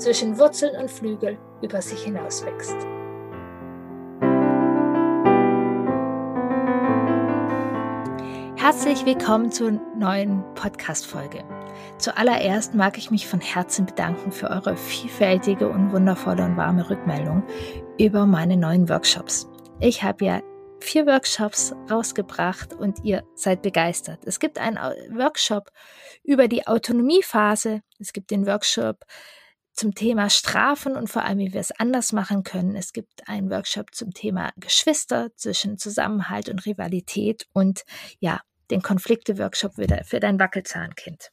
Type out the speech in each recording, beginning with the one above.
zwischen Wurzeln und Flügel über sich hinaus wächst. Herzlich willkommen zur neuen Podcast-Folge. Zuallererst mag ich mich von Herzen bedanken für eure vielfältige und wundervolle und warme Rückmeldung über meine neuen Workshops. Ich habe ja vier Workshops rausgebracht und ihr seid begeistert. Es gibt einen Workshop über die Autonomiephase. Es gibt den Workshop zum Thema Strafen und vor allem, wie wir es anders machen können. Es gibt einen Workshop zum Thema Geschwister zwischen Zusammenhalt und Rivalität und ja, den Konflikte-Workshop für dein Wackelzahnkind.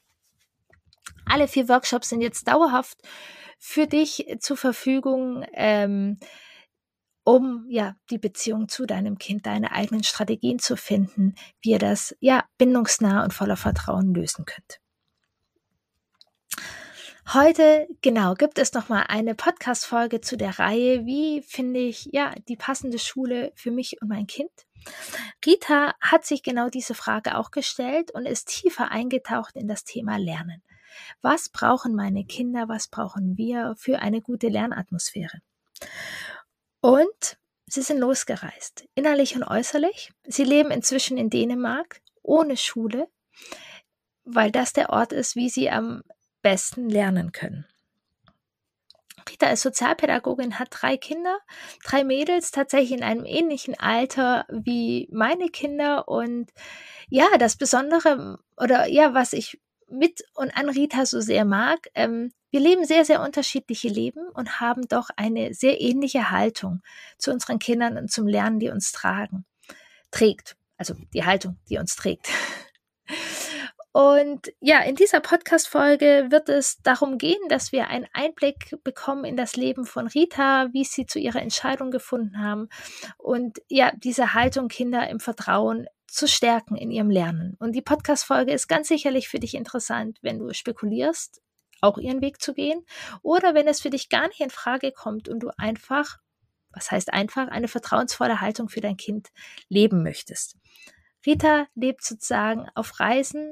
Alle vier Workshops sind jetzt dauerhaft für dich zur Verfügung. Ähm, um ja die Beziehung zu deinem Kind, deine eigenen Strategien zu finden, wie ihr das ja bindungsnah und voller Vertrauen lösen könnt. Heute genau gibt es noch mal eine Podcast Folge zu der Reihe, wie finde ich ja die passende Schule für mich und mein Kind. Rita hat sich genau diese Frage auch gestellt und ist tiefer eingetaucht in das Thema Lernen. Was brauchen meine Kinder, was brauchen wir für eine gute Lernatmosphäre? Und sie sind losgereist, innerlich und äußerlich. Sie leben inzwischen in Dänemark ohne Schule, weil das der Ort ist, wie sie am besten lernen können. Rita ist Sozialpädagogin, hat drei Kinder, drei Mädels, tatsächlich in einem ähnlichen Alter wie meine Kinder. Und ja, das Besondere oder ja, was ich mit und an Rita so sehr mag, ähm, wir leben sehr, sehr unterschiedliche Leben und haben doch eine sehr ähnliche Haltung zu unseren Kindern und zum Lernen, die uns tragen, trägt. Also die Haltung, die uns trägt. Und ja, in dieser Podcast-Folge wird es darum gehen, dass wir einen Einblick bekommen in das Leben von Rita, wie sie zu ihrer Entscheidung gefunden haben und ja, diese Haltung Kinder im Vertrauen zu stärken in ihrem Lernen. Und die Podcast-Folge ist ganz sicherlich für dich interessant, wenn du spekulierst, auch ihren Weg zu gehen. Oder wenn es für dich gar nicht in Frage kommt und du einfach, was heißt einfach, eine vertrauensvolle Haltung für dein Kind leben möchtest. Rita lebt sozusagen auf Reisen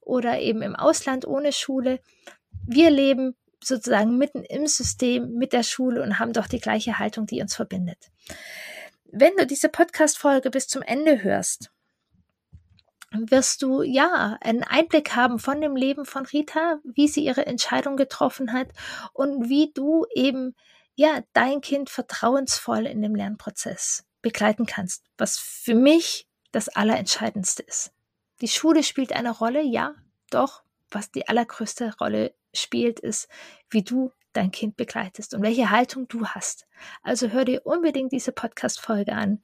oder eben im Ausland ohne Schule. Wir leben sozusagen mitten im System mit der Schule und haben doch die gleiche Haltung, die uns verbindet. Wenn du diese Podcast-Folge bis zum Ende hörst, wirst du ja einen Einblick haben von dem Leben von Rita, wie sie ihre Entscheidung getroffen hat und wie du eben ja dein Kind vertrauensvoll in dem Lernprozess begleiten kannst, was für mich das Allerentscheidendste ist. Die Schule spielt eine Rolle, ja, doch was die allergrößte Rolle spielt, ist, wie du dein Kind begleitest und welche Haltung du hast. Also hör dir unbedingt diese Podcast-Folge an.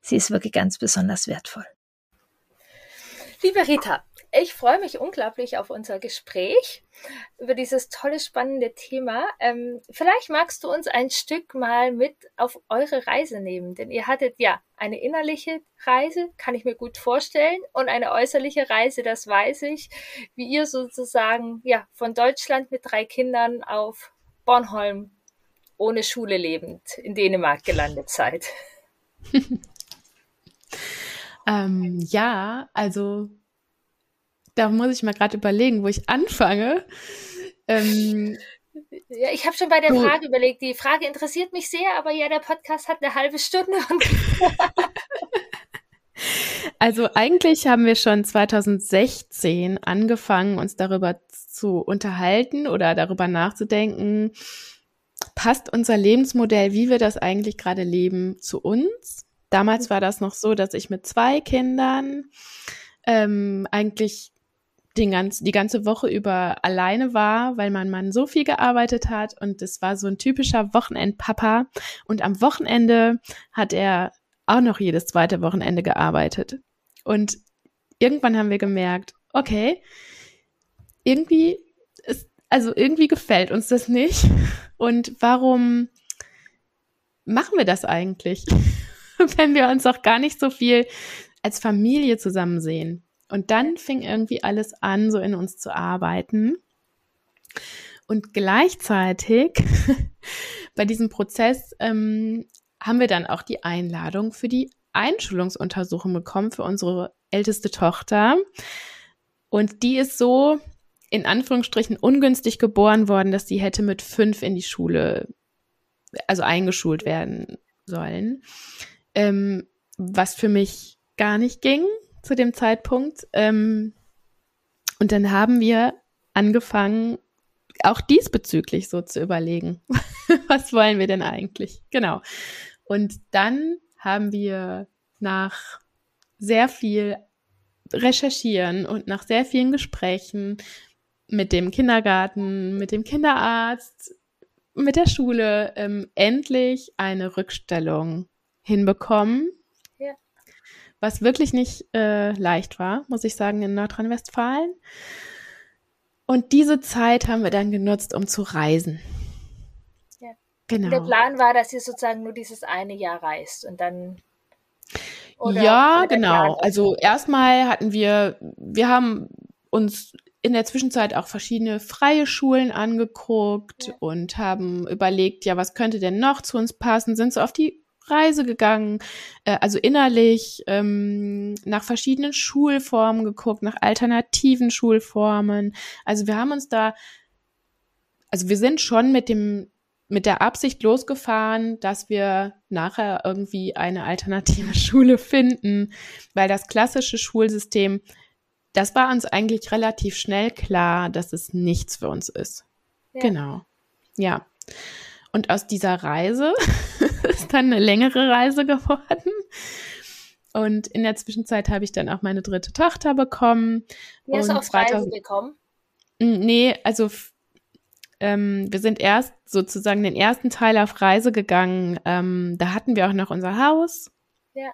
Sie ist wirklich ganz besonders wertvoll. Liebe Rita, ich freue mich unglaublich auf unser Gespräch über dieses tolle, spannende Thema. Ähm, vielleicht magst du uns ein Stück mal mit auf eure Reise nehmen, denn ihr hattet ja eine innerliche Reise, kann ich mir gut vorstellen, und eine äußerliche Reise, das weiß ich, wie ihr sozusagen ja von Deutschland mit drei Kindern auf Bornholm ohne Schule lebend in Dänemark gelandet seid. Ähm, ja, also da muss ich mal gerade überlegen, wo ich anfange. Ähm, ja, ich habe schon bei der Frage überlegt. Die Frage interessiert mich sehr, aber ja, der Podcast hat eine halbe Stunde. also eigentlich haben wir schon 2016 angefangen, uns darüber zu unterhalten oder darüber nachzudenken, passt unser Lebensmodell, wie wir das eigentlich gerade leben, zu uns? Damals war das noch so, dass ich mit zwei Kindern ähm, eigentlich den ganz, die ganze Woche über alleine war, weil mein Mann so viel gearbeitet hat und es war so ein typischer Wochenendpapa und am Wochenende hat er auch noch jedes zweite Wochenende gearbeitet. Und irgendwann haben wir gemerkt, okay, irgendwie ist also irgendwie gefällt uns das nicht. Und warum machen wir das eigentlich, wenn wir uns auch gar nicht so viel als Familie zusammen sehen? Und dann fing irgendwie alles an, so in uns zu arbeiten. Und gleichzeitig bei diesem Prozess ähm, haben wir dann auch die Einladung für die Einschulungsuntersuchung bekommen für unsere älteste Tochter. Und die ist so in Anführungsstrichen ungünstig geboren worden, dass sie hätte mit fünf in die Schule, also eingeschult werden sollen. Ähm, was für mich gar nicht ging zu dem Zeitpunkt. Ähm, und dann haben wir angefangen, auch diesbezüglich so zu überlegen, was wollen wir denn eigentlich? Genau. Und dann haben wir nach sehr viel Recherchieren und nach sehr vielen Gesprächen mit dem Kindergarten, mit dem Kinderarzt, mit der Schule ähm, endlich eine Rückstellung hinbekommen. Was wirklich nicht äh, leicht war, muss ich sagen, in Nordrhein-Westfalen. Und diese Zeit haben wir dann genutzt, um zu reisen. Ja. Genau. der Plan war, dass ihr sozusagen nur dieses eine Jahr reist und dann. ja, genau. Also erstmal hatten wir, wir haben uns in der Zwischenzeit auch verschiedene freie Schulen angeguckt ja. und haben überlegt, ja, was könnte denn noch zu uns passen, sind so auf die Reise gegangen, äh, also innerlich ähm, nach verschiedenen Schulformen geguckt, nach alternativen Schulformen. Also wir haben uns da, also wir sind schon mit dem mit der Absicht losgefahren, dass wir nachher irgendwie eine alternative Schule finden, weil das klassische Schulsystem, das war uns eigentlich relativ schnell klar, dass es nichts für uns ist. Ja. Genau. Ja. Und aus dieser Reise ist dann eine längere Reise geworden. Und in der Zwischenzeit habe ich dann auch meine dritte Tochter bekommen. Wie du auf 2000... Reise bekommen? Nee, also ähm, wir sind erst sozusagen den ersten Teil auf Reise gegangen. Ähm, da hatten wir auch noch unser Haus. Ja.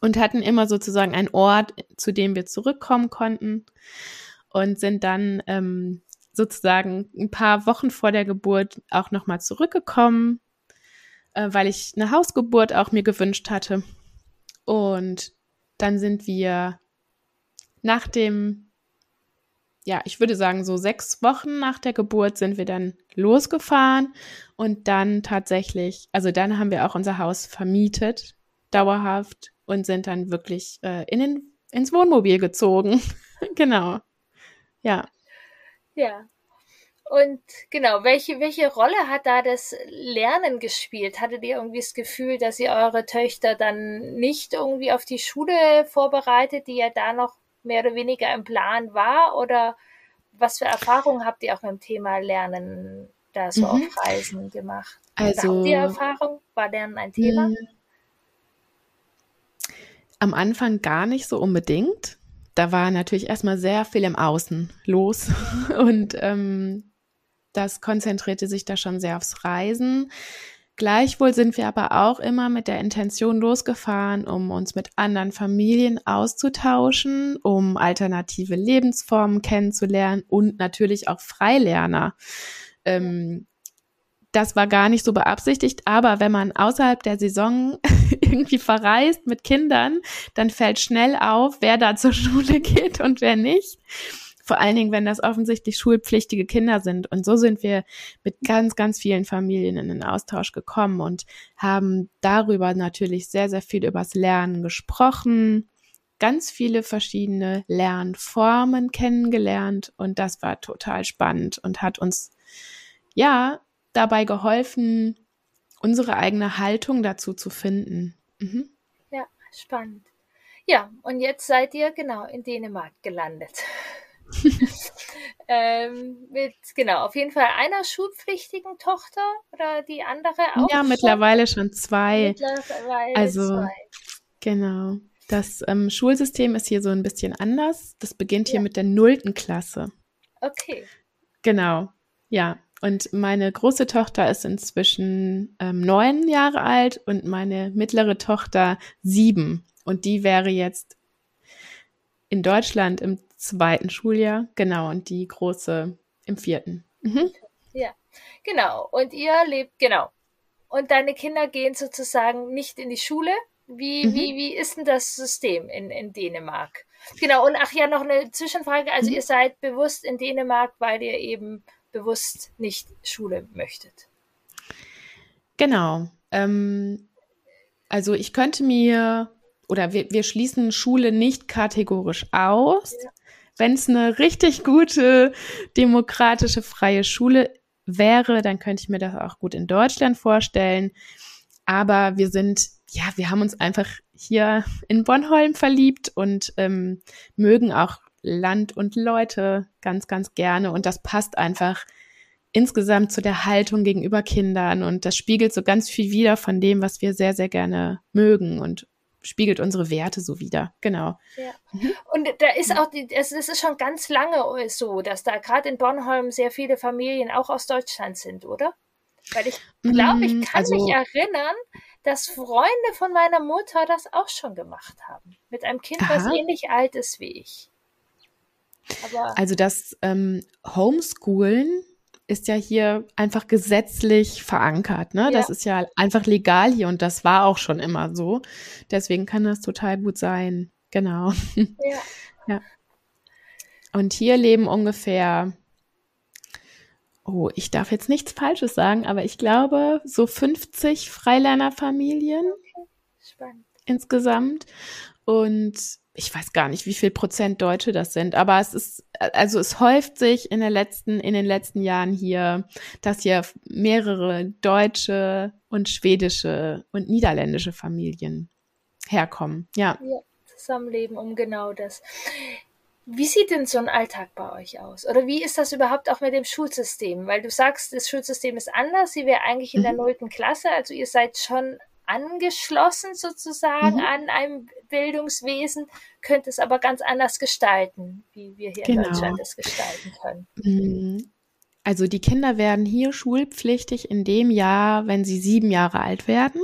Und hatten immer sozusagen einen Ort, zu dem wir zurückkommen konnten. Und sind dann ähm, sozusagen ein paar Wochen vor der Geburt auch nochmal zurückgekommen, äh, weil ich eine Hausgeburt auch mir gewünscht hatte. Und dann sind wir nach dem, ja, ich würde sagen, so sechs Wochen nach der Geburt sind wir dann losgefahren und dann tatsächlich, also dann haben wir auch unser Haus vermietet, dauerhaft und sind dann wirklich äh, in den, ins Wohnmobil gezogen. genau. Ja. Ja. Und genau, welche, welche Rolle hat da das Lernen gespielt? Hattet ihr irgendwie das Gefühl, dass ihr eure Töchter dann nicht irgendwie auf die Schule vorbereitet, die ja da noch mehr oder weniger im Plan war? Oder was für Erfahrungen habt ihr auch mit dem Thema Lernen da so mhm. auf Reisen gemacht? Also, habt ihr Erfahrung? War Lernen ein Thema? Hm. Am Anfang gar nicht so unbedingt da war natürlich erstmal sehr viel im Außen los und ähm, das konzentrierte sich da schon sehr aufs Reisen. Gleichwohl sind wir aber auch immer mit der Intention losgefahren, um uns mit anderen Familien auszutauschen, um alternative Lebensformen kennenzulernen und natürlich auch Freilerner. Ähm, das war gar nicht so beabsichtigt, aber wenn man außerhalb der Saison irgendwie verreist mit Kindern, dann fällt schnell auf, wer da zur Schule geht und wer nicht. Vor allen Dingen, wenn das offensichtlich schulpflichtige Kinder sind. Und so sind wir mit ganz, ganz vielen Familien in den Austausch gekommen und haben darüber natürlich sehr, sehr viel übers Lernen gesprochen, ganz viele verschiedene Lernformen kennengelernt. Und das war total spannend und hat uns, ja, dabei geholfen, unsere eigene Haltung dazu zu finden. Mhm. Ja, spannend. Ja, und jetzt seid ihr genau in Dänemark gelandet. ähm, mit, genau, auf jeden Fall einer schulpflichtigen Tochter oder die andere auch? Ja, schon? mittlerweile schon zwei. Mittlerweile also, zwei. genau. Das ähm, Schulsystem ist hier so ein bisschen anders. Das beginnt hier ja. mit der nullten Klasse. Okay. Genau. Ja, und meine große Tochter ist inzwischen ähm, neun Jahre alt und meine mittlere Tochter sieben. Und die wäre jetzt in Deutschland im zweiten Schuljahr, genau, und die große im vierten. Mhm. Ja, genau. Und ihr lebt, genau. Und deine Kinder gehen sozusagen nicht in die Schule. Wie, mhm. wie, wie ist denn das System in, in Dänemark? Genau, und ach ja, noch eine Zwischenfrage. Also mhm. ihr seid bewusst in Dänemark, weil ihr eben bewusst nicht Schule möchtet. Genau. Ähm, also ich könnte mir, oder wir, wir schließen Schule nicht kategorisch aus. Ja. Wenn es eine richtig gute, demokratische, freie Schule wäre, dann könnte ich mir das auch gut in Deutschland vorstellen. Aber wir sind, ja, wir haben uns einfach hier in Bornholm verliebt und ähm, mögen auch Land und Leute ganz, ganz gerne. Und das passt einfach insgesamt zu der Haltung gegenüber Kindern. Und das spiegelt so ganz viel wieder von dem, was wir sehr, sehr gerne mögen und spiegelt unsere Werte so wieder. Genau. Ja. Mhm. Und da ist auch, die, es ist schon ganz lange so, dass da gerade in Bornholm sehr viele Familien auch aus Deutschland sind, oder? Weil ich glaube, ich mm, kann also, mich erinnern, dass Freunde von meiner Mutter das auch schon gemacht haben. Mit einem Kind, aha. was ähnlich alt ist wie ich. Aber also das ähm, Homeschoolen ist ja hier einfach gesetzlich verankert. Ne? Ja. Das ist ja einfach legal hier und das war auch schon immer so. Deswegen kann das total gut sein. Genau. Ja. ja. Und hier leben ungefähr, oh, ich darf jetzt nichts Falsches sagen, aber ich glaube so 50 Freilernerfamilien okay. Insgesamt. Und ich weiß gar nicht, wie viel Prozent Deutsche das sind, aber es ist, also es häuft sich in der letzten, in den letzten Jahren hier, dass hier mehrere deutsche und schwedische und niederländische Familien herkommen. Ja. ja zusammenleben um genau das. Wie sieht denn so ein Alltag bei euch aus? Oder wie ist das überhaupt auch mit dem Schulsystem? Weil du sagst, das Schulsystem ist anders. Sie wäre eigentlich in der mhm. nullten Klasse. Also ihr seid schon angeschlossen sozusagen mhm. an einem Bildungswesen, könnte es aber ganz anders gestalten, wie wir hier genau. in Deutschland es gestalten können. Mhm. Also die Kinder werden hier schulpflichtig in dem Jahr, wenn sie sieben Jahre alt werden.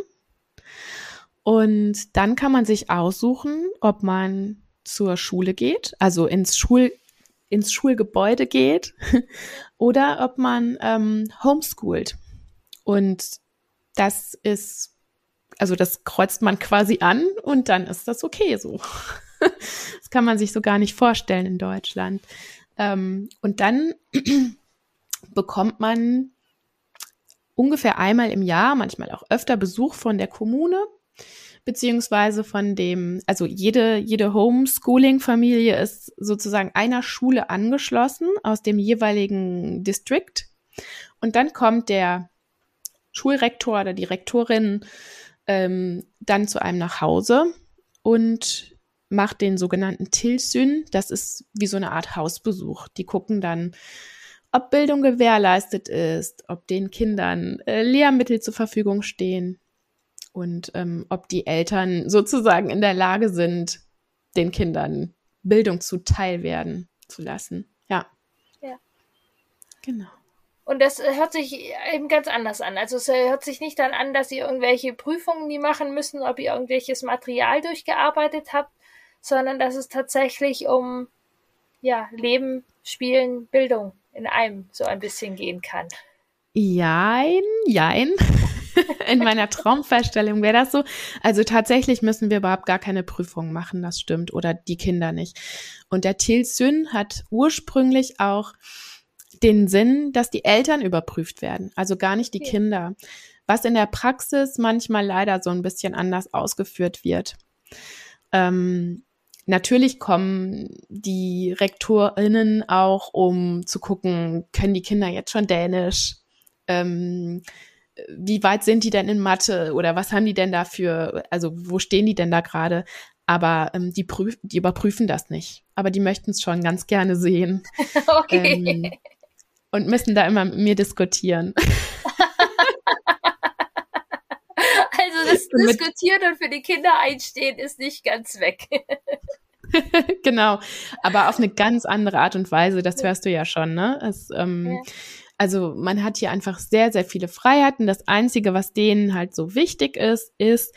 Und dann kann man sich aussuchen, ob man zur Schule geht, also ins Schul ins Schulgebäude geht oder ob man ähm, homeschoolt. Und das ist also das kreuzt man quasi an und dann ist das okay so. das kann man sich so gar nicht vorstellen in Deutschland. Ähm, und dann bekommt man ungefähr einmal im Jahr, manchmal auch öfter Besuch von der Kommune, beziehungsweise von dem, also jede, jede Homeschooling-Familie ist sozusagen einer Schule angeschlossen aus dem jeweiligen District. Und dann kommt der Schulrektor oder die Rektorin ähm, dann zu einem nach Hause und macht den sogenannten Tilsyn. Das ist wie so eine Art Hausbesuch. Die gucken dann, ob Bildung gewährleistet ist, ob den Kindern äh, Lehrmittel zur Verfügung stehen und ähm, ob die Eltern sozusagen in der Lage sind, den Kindern Bildung zuteil werden zu lassen. Ja. Ja. Genau. Und das äh, hört sich eben ganz anders an. Also es hört sich nicht dann an, dass ihr irgendwelche Prüfungen nie machen müssen, ob ihr irgendwelches Material durchgearbeitet habt, sondern dass es tatsächlich um ja, Leben, Spielen, Bildung in einem so ein bisschen gehen kann. Jein, jein. In meiner Traumvorstellung wäre das so. Also tatsächlich müssen wir überhaupt gar keine Prüfungen machen, das stimmt, oder die Kinder nicht. Und der Til Syn hat ursprünglich auch den Sinn, dass die Eltern überprüft werden, also gar nicht die okay. Kinder, was in der Praxis manchmal leider so ein bisschen anders ausgeführt wird. Ähm, natürlich kommen die Rektorinnen auch, um zu gucken, können die Kinder jetzt schon Dänisch? Ähm, wie weit sind die denn in Mathe oder was haben die denn dafür, also wo stehen die denn da gerade? Aber ähm, die, prüf die überprüfen das nicht. Aber die möchten es schon ganz gerne sehen. Okay. Ähm, und müssen da immer mit mir diskutieren. also das Diskutieren und für die Kinder einstehen ist nicht ganz weg. genau, aber auf eine ganz andere Art und Weise, das hörst du ja schon, ne? Es, ähm, ja. Also man hat hier einfach sehr, sehr viele Freiheiten. Das Einzige, was denen halt so wichtig ist, ist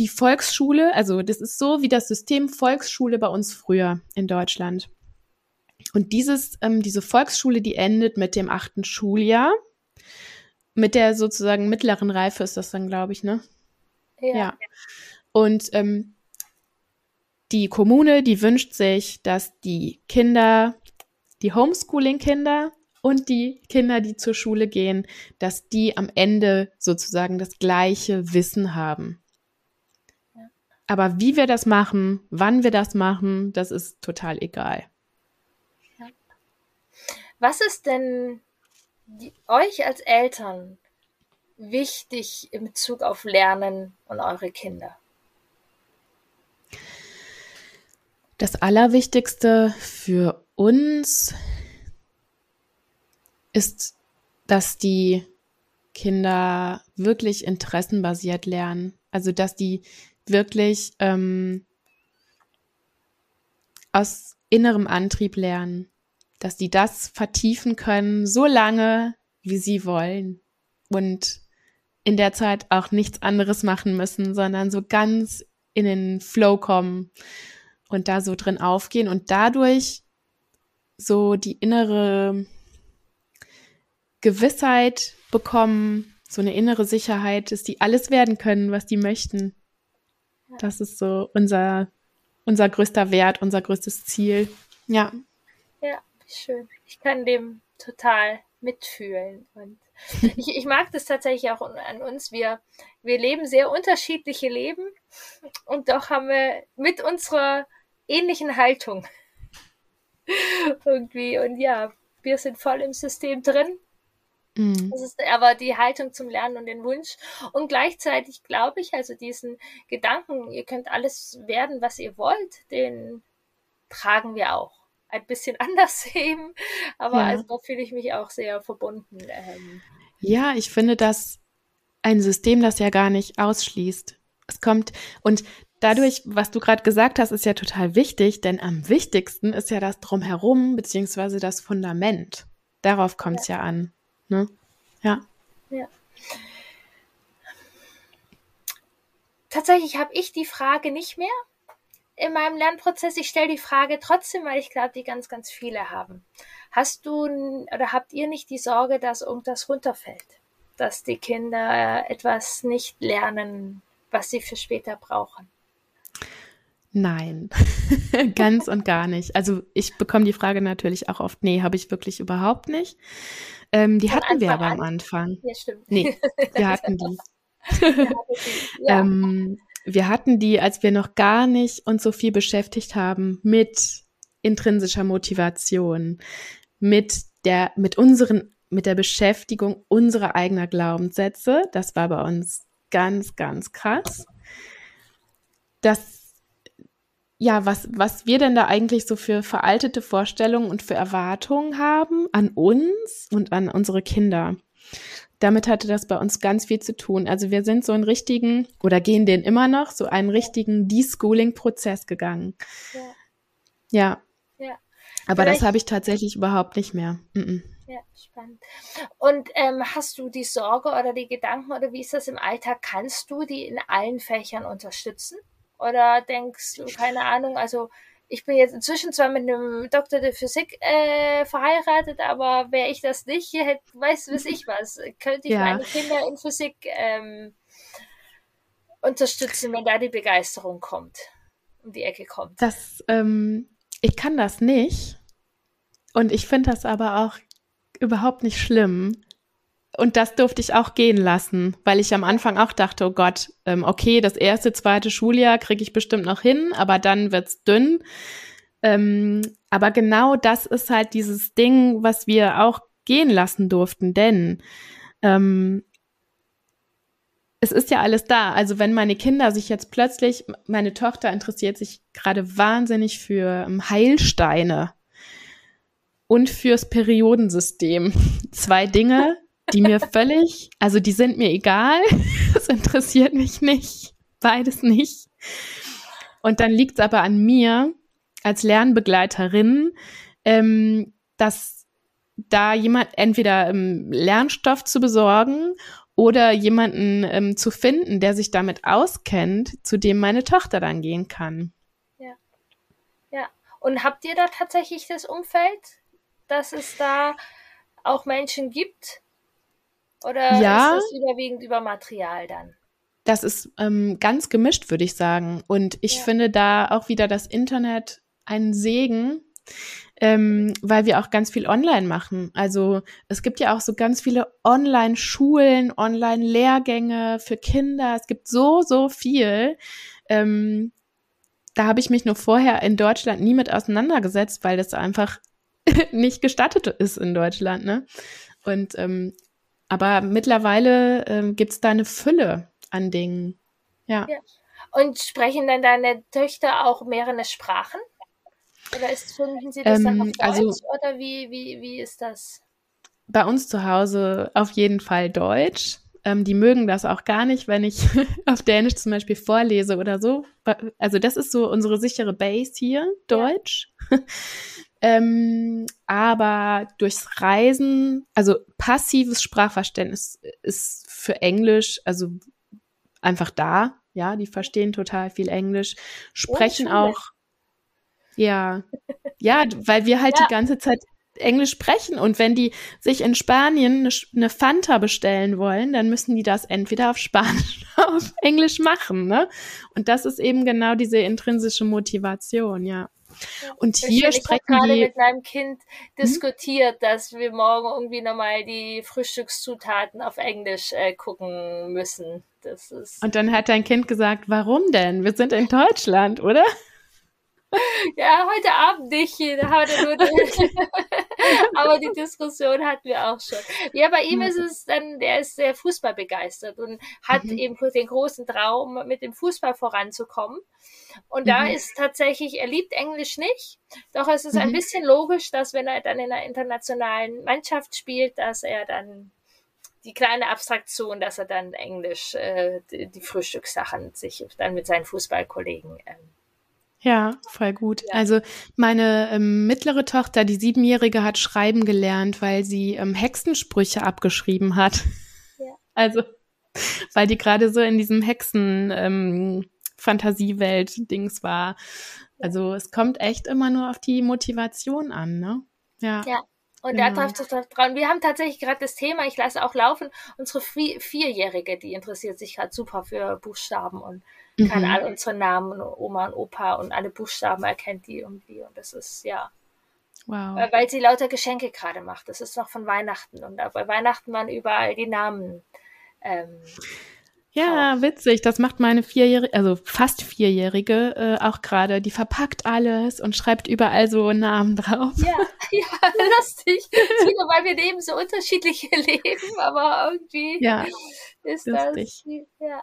die Volksschule. Also das ist so wie das System Volksschule bei uns früher in Deutschland. Und dieses, ähm, diese Volksschule, die endet mit dem achten Schuljahr. Mit der sozusagen mittleren Reife ist das dann, glaube ich, ne? Ja. ja. Und ähm, die Kommune, die wünscht sich, dass die Kinder, die Homeschooling-Kinder und die Kinder, die zur Schule gehen, dass die am Ende sozusagen das gleiche Wissen haben. Aber wie wir das machen, wann wir das machen, das ist total egal. Was ist denn die, euch als Eltern wichtig in Bezug auf Lernen und eure Kinder? Das Allerwichtigste für uns ist, dass die Kinder wirklich interessenbasiert lernen. Also dass die wirklich ähm, aus innerem Antrieb lernen, dass die das vertiefen können, so lange, wie sie wollen und in der Zeit auch nichts anderes machen müssen, sondern so ganz in den Flow kommen und da so drin aufgehen und dadurch so die innere Gewissheit bekommen, so eine innere Sicherheit, dass die alles werden können, was die möchten. Das ist so unser, unser größter Wert, unser größtes Ziel. Ja. Schön. Ich kann dem total mitfühlen. Und ich, ich mag das tatsächlich auch an uns. Wir, wir leben sehr unterschiedliche Leben und doch haben wir mit unserer ähnlichen Haltung irgendwie. Und ja, wir sind voll im System drin Mhm. Das ist aber die Haltung zum Lernen und den Wunsch. Und gleichzeitig glaube ich, also diesen Gedanken, ihr könnt alles werden, was ihr wollt, den tragen wir auch. Ein bisschen anders eben, aber ja. also da fühle ich mich auch sehr verbunden. Ähm. Ja, ich finde das ein System, das ja gar nicht ausschließt. Es kommt und dadurch, was du gerade gesagt hast, ist ja total wichtig, denn am wichtigsten ist ja das Drumherum beziehungsweise das Fundament. Darauf kommt es ja. ja an. Ne? Ja. ja. Tatsächlich habe ich die Frage nicht mehr in meinem Lernprozess. Ich stelle die Frage trotzdem, weil ich glaube, die ganz, ganz viele haben. Hast du oder habt ihr nicht die Sorge, dass irgendwas runterfällt? Dass die Kinder etwas nicht lernen, was sie für später brauchen? Nein, ganz und gar nicht. Also ich bekomme die Frage natürlich auch oft, nee, habe ich wirklich überhaupt nicht. Ähm, die Von hatten Anfang wir aber am Anfang. Ja, stimmt. Nee, wir hatten die. ja. ähm, wir hatten die, als wir noch gar nicht uns so viel beschäftigt haben mit intrinsischer Motivation, mit der, mit unseren, mit der Beschäftigung unserer eigener Glaubenssätze. Das war bei uns ganz, ganz krass. Das ja, was, was wir denn da eigentlich so für veraltete Vorstellungen und für Erwartungen haben an uns und an unsere Kinder. Damit hatte das bei uns ganz viel zu tun. Also wir sind so einen richtigen, oder gehen den immer noch, so einen richtigen Deschooling-Prozess gegangen. Ja. Ja. ja. Aber Vielleicht, das habe ich tatsächlich überhaupt nicht mehr. Mm -mm. Ja, spannend. Und ähm, hast du die Sorge oder die Gedanken oder wie ist das im Alltag? Kannst du die in allen Fächern unterstützen? Oder denkst du, keine Ahnung, also ich bin jetzt inzwischen zwar mit einem Doktor der Physik äh, verheiratet, aber wäre ich das nicht, hätte, weiß was ich was, könnte ich ja. meine Kinder in Physik ähm, unterstützen, wenn da die Begeisterung kommt, um die Ecke kommt. Das, ähm, ich kann das nicht. Und ich finde das aber auch überhaupt nicht schlimm, und das durfte ich auch gehen lassen, weil ich am Anfang auch dachte, oh Gott, ähm, okay, das erste, zweite Schuljahr kriege ich bestimmt noch hin, aber dann wird's dünn. Ähm, aber genau das ist halt dieses Ding, was wir auch gehen lassen durften, denn ähm, es ist ja alles da. Also wenn meine Kinder sich jetzt plötzlich, meine Tochter interessiert sich gerade wahnsinnig für ähm, Heilsteine und fürs Periodensystem. Zwei Dinge, die mir völlig, also die sind mir egal, das interessiert mich nicht, beides nicht. Und dann liegt es aber an mir als Lernbegleiterin, ähm, dass da jemand entweder ähm, Lernstoff zu besorgen oder jemanden ähm, zu finden, der sich damit auskennt, zu dem meine Tochter dann gehen kann. Ja. Ja. Und habt ihr da tatsächlich das Umfeld, dass es da auch Menschen gibt? Oder ja. ist es überwiegend über Material dann? Das ist ähm, ganz gemischt, würde ich sagen. Und ich ja. finde da auch wieder das Internet ein Segen, ähm, weil wir auch ganz viel online machen. Also es gibt ja auch so ganz viele Online-Schulen, Online-Lehrgänge für Kinder. Es gibt so, so viel. Ähm, da habe ich mich nur vorher in Deutschland nie mit auseinandergesetzt, weil das einfach nicht gestattet ist in Deutschland. Ne? Und ähm, aber mittlerweile ähm, gibt es da eine Fülle an Dingen. Ja. ja. Und sprechen dann deine Töchter auch mehrere Sprachen? Oder ist, finden sie das ähm, dann auf also Deutsch? Also, oder wie, wie, wie ist das? Bei uns zu Hause auf jeden Fall Deutsch. Ähm, die mögen das auch gar nicht, wenn ich auf Dänisch zum Beispiel vorlese oder so. Also das ist so unsere sichere Base hier, Deutsch. Ja. ähm, aber durchs Reisen, also passives Sprachverständnis ist für Englisch, also einfach da. Ja, die verstehen total viel Englisch, sprechen auch. Ja, ja, weil wir halt ja. die ganze Zeit Englisch sprechen und wenn die sich in Spanien eine, eine, Fanta bestellen wollen, dann müssen die das entweder auf Spanisch oder auf Englisch machen, ne? Und das ist eben genau diese intrinsische Motivation, ja. Und hier ich sprechen ich gerade mit meinem Kind hm? diskutiert, hm? dass wir morgen irgendwie nochmal die Frühstückszutaten auf Englisch äh, gucken müssen. Das ist Und dann hat dein Kind gesagt, warum denn? Wir sind in Deutschland, oder? Ja, heute Abend nicht. Da Aber die Diskussion hatten wir auch schon. Ja, bei ihm ist es dann, der ist sehr Fußball begeistert und hat mhm. eben den großen Traum, mit dem Fußball voranzukommen. Und da mhm. ist tatsächlich, er liebt Englisch nicht, doch es ist mhm. ein bisschen logisch, dass wenn er dann in einer internationalen Mannschaft spielt, dass er dann die kleine Abstraktion, dass er dann Englisch, äh, die, die Frühstückssachen sich dann mit seinen Fußballkollegen ähm, ja, voll gut. Ja. Also meine ähm, mittlere Tochter, die siebenjährige, hat schreiben gelernt, weil sie ähm, Hexensprüche abgeschrieben hat. Ja. Also, weil die gerade so in diesem Hexen ähm, war. Also es kommt echt immer nur auf die Motivation an, ne? Ja. Ja. Und genau. da trifft es dran. Wir haben tatsächlich gerade das Thema, ich lasse auch laufen, unsere Vierjährige, die interessiert sich gerade super für Buchstaben und mhm. kann all unsere Namen, Oma und Opa und alle Buchstaben erkennt die irgendwie. Und das ist ja. Wow. Weil sie lauter Geschenke gerade macht. Das ist noch von Weihnachten. Und bei Weihnachten waren überall die Namen. Ähm, ja, drauf. witzig. Das macht meine vierjährige, also fast vierjährige äh, auch gerade. Die verpackt alles und schreibt überall so Namen drauf. Ja, ja, lustig. Wieder, weil wir leben so unterschiedliche Leben, aber irgendwie ja, ist lustig. das. Ja.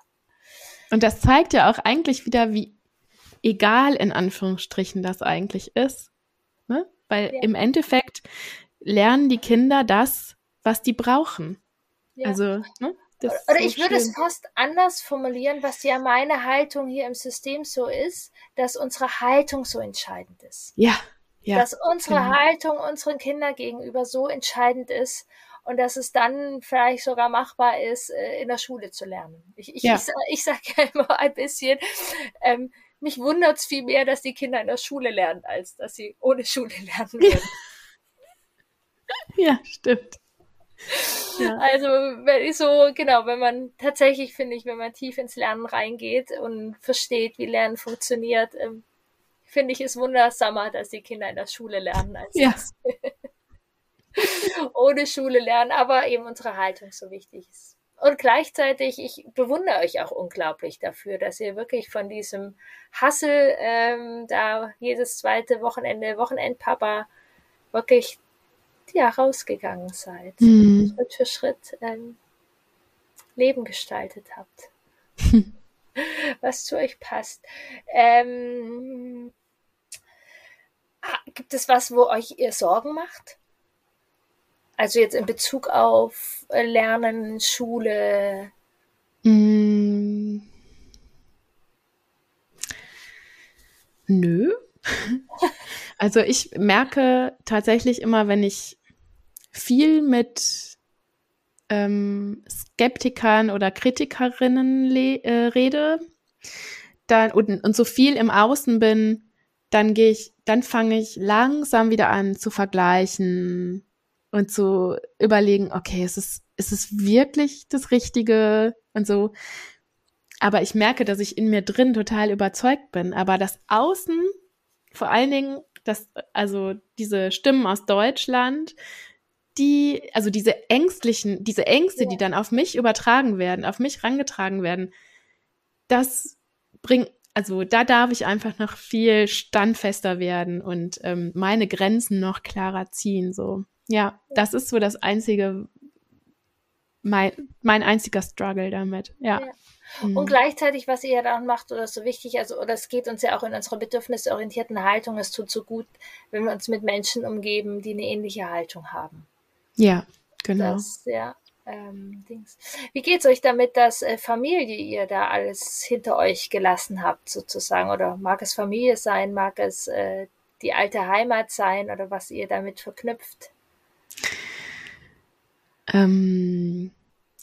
Und das zeigt ja auch eigentlich wieder, wie egal in Anführungsstrichen das eigentlich ist. Ne? Weil ja. im Endeffekt lernen die Kinder das, was die brauchen. Ja. Also, ne? Oder so ich würde es fast anders formulieren, was ja meine Haltung hier im System so ist, dass unsere Haltung so entscheidend ist. Ja. ja dass unsere genau. Haltung unseren Kindern gegenüber so entscheidend ist und dass es dann vielleicht sogar machbar ist, äh, in der Schule zu lernen. Ich, ich, ja. ich, ich sage ja immer ein bisschen, ähm, mich wundert es viel mehr, dass die Kinder in der Schule lernen, als dass sie ohne Schule lernen würden. Ja, stimmt. Ja. Also, wenn ich so, genau, wenn man tatsächlich, finde ich, wenn man tief ins Lernen reingeht und versteht, wie Lernen funktioniert, ähm, finde ich es wundersamer, dass die Kinder in der Schule lernen, als ja. das. Ohne Schule lernen, aber eben unsere Haltung so wichtig ist. Und gleichzeitig, ich bewundere euch auch unglaublich dafür, dass ihr wirklich von diesem Hassel ähm, da jedes zweite Wochenende, Wochenendpapa, wirklich ja, rausgegangen seid. Mhm. Schritt für Schritt ähm, Leben gestaltet habt. was zu euch passt. Ähm, gibt es was, wo euch ihr Sorgen macht? Also jetzt in Bezug auf äh, Lernen, Schule. Mm. Nö. also ich merke tatsächlich immer, wenn ich viel mit ähm, Skeptikern oder Kritikerinnen äh, rede dann, und, und so viel im Außen bin, dann gehe ich, dann fange ich langsam wieder an zu vergleichen und zu überlegen, okay, ist es, ist es wirklich das Richtige und so. Aber ich merke, dass ich in mir drin total überzeugt bin. Aber das Außen, vor allen Dingen, das, also diese Stimmen aus Deutschland, die, also diese ängstlichen, diese Ängste, ja. die dann auf mich übertragen werden, auf mich rangetragen werden, das bringt, also da darf ich einfach noch viel standfester werden und ähm, meine Grenzen noch klarer ziehen. So, ja, das ist so das einzige, mein, mein einziger Struggle damit. Ja. ja. Mhm. Und gleichzeitig, was ihr dann macht, oder so wichtig, also, oder es geht uns ja auch in unserer bedürfnisorientierten Haltung, es tut so gut, wenn wir uns mit Menschen umgeben, die eine ähnliche Haltung haben. Ja, genau. Das, ja, ähm, Dings. Wie geht's euch damit, dass äh, Familie ihr da alles hinter euch gelassen habt, sozusagen? Oder mag es Familie sein, mag es äh, die alte Heimat sein oder was ihr damit verknüpft? Ähm,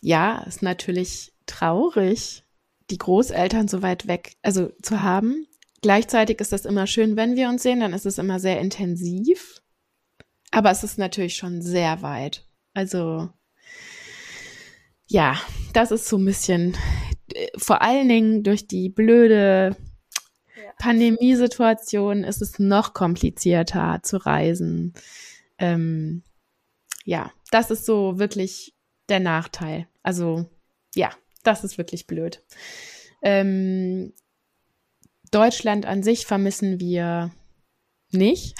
ja, ist natürlich traurig, die Großeltern so weit weg, also zu haben. Gleichzeitig ist das immer schön, wenn wir uns sehen, dann ist es immer sehr intensiv. Aber es ist natürlich schon sehr weit. Also ja, das ist so ein bisschen, äh, vor allen Dingen durch die blöde ja. Pandemiesituation ist es noch komplizierter zu reisen. Ähm, ja, das ist so wirklich der Nachteil. Also ja, das ist wirklich blöd. Ähm, Deutschland an sich vermissen wir nicht.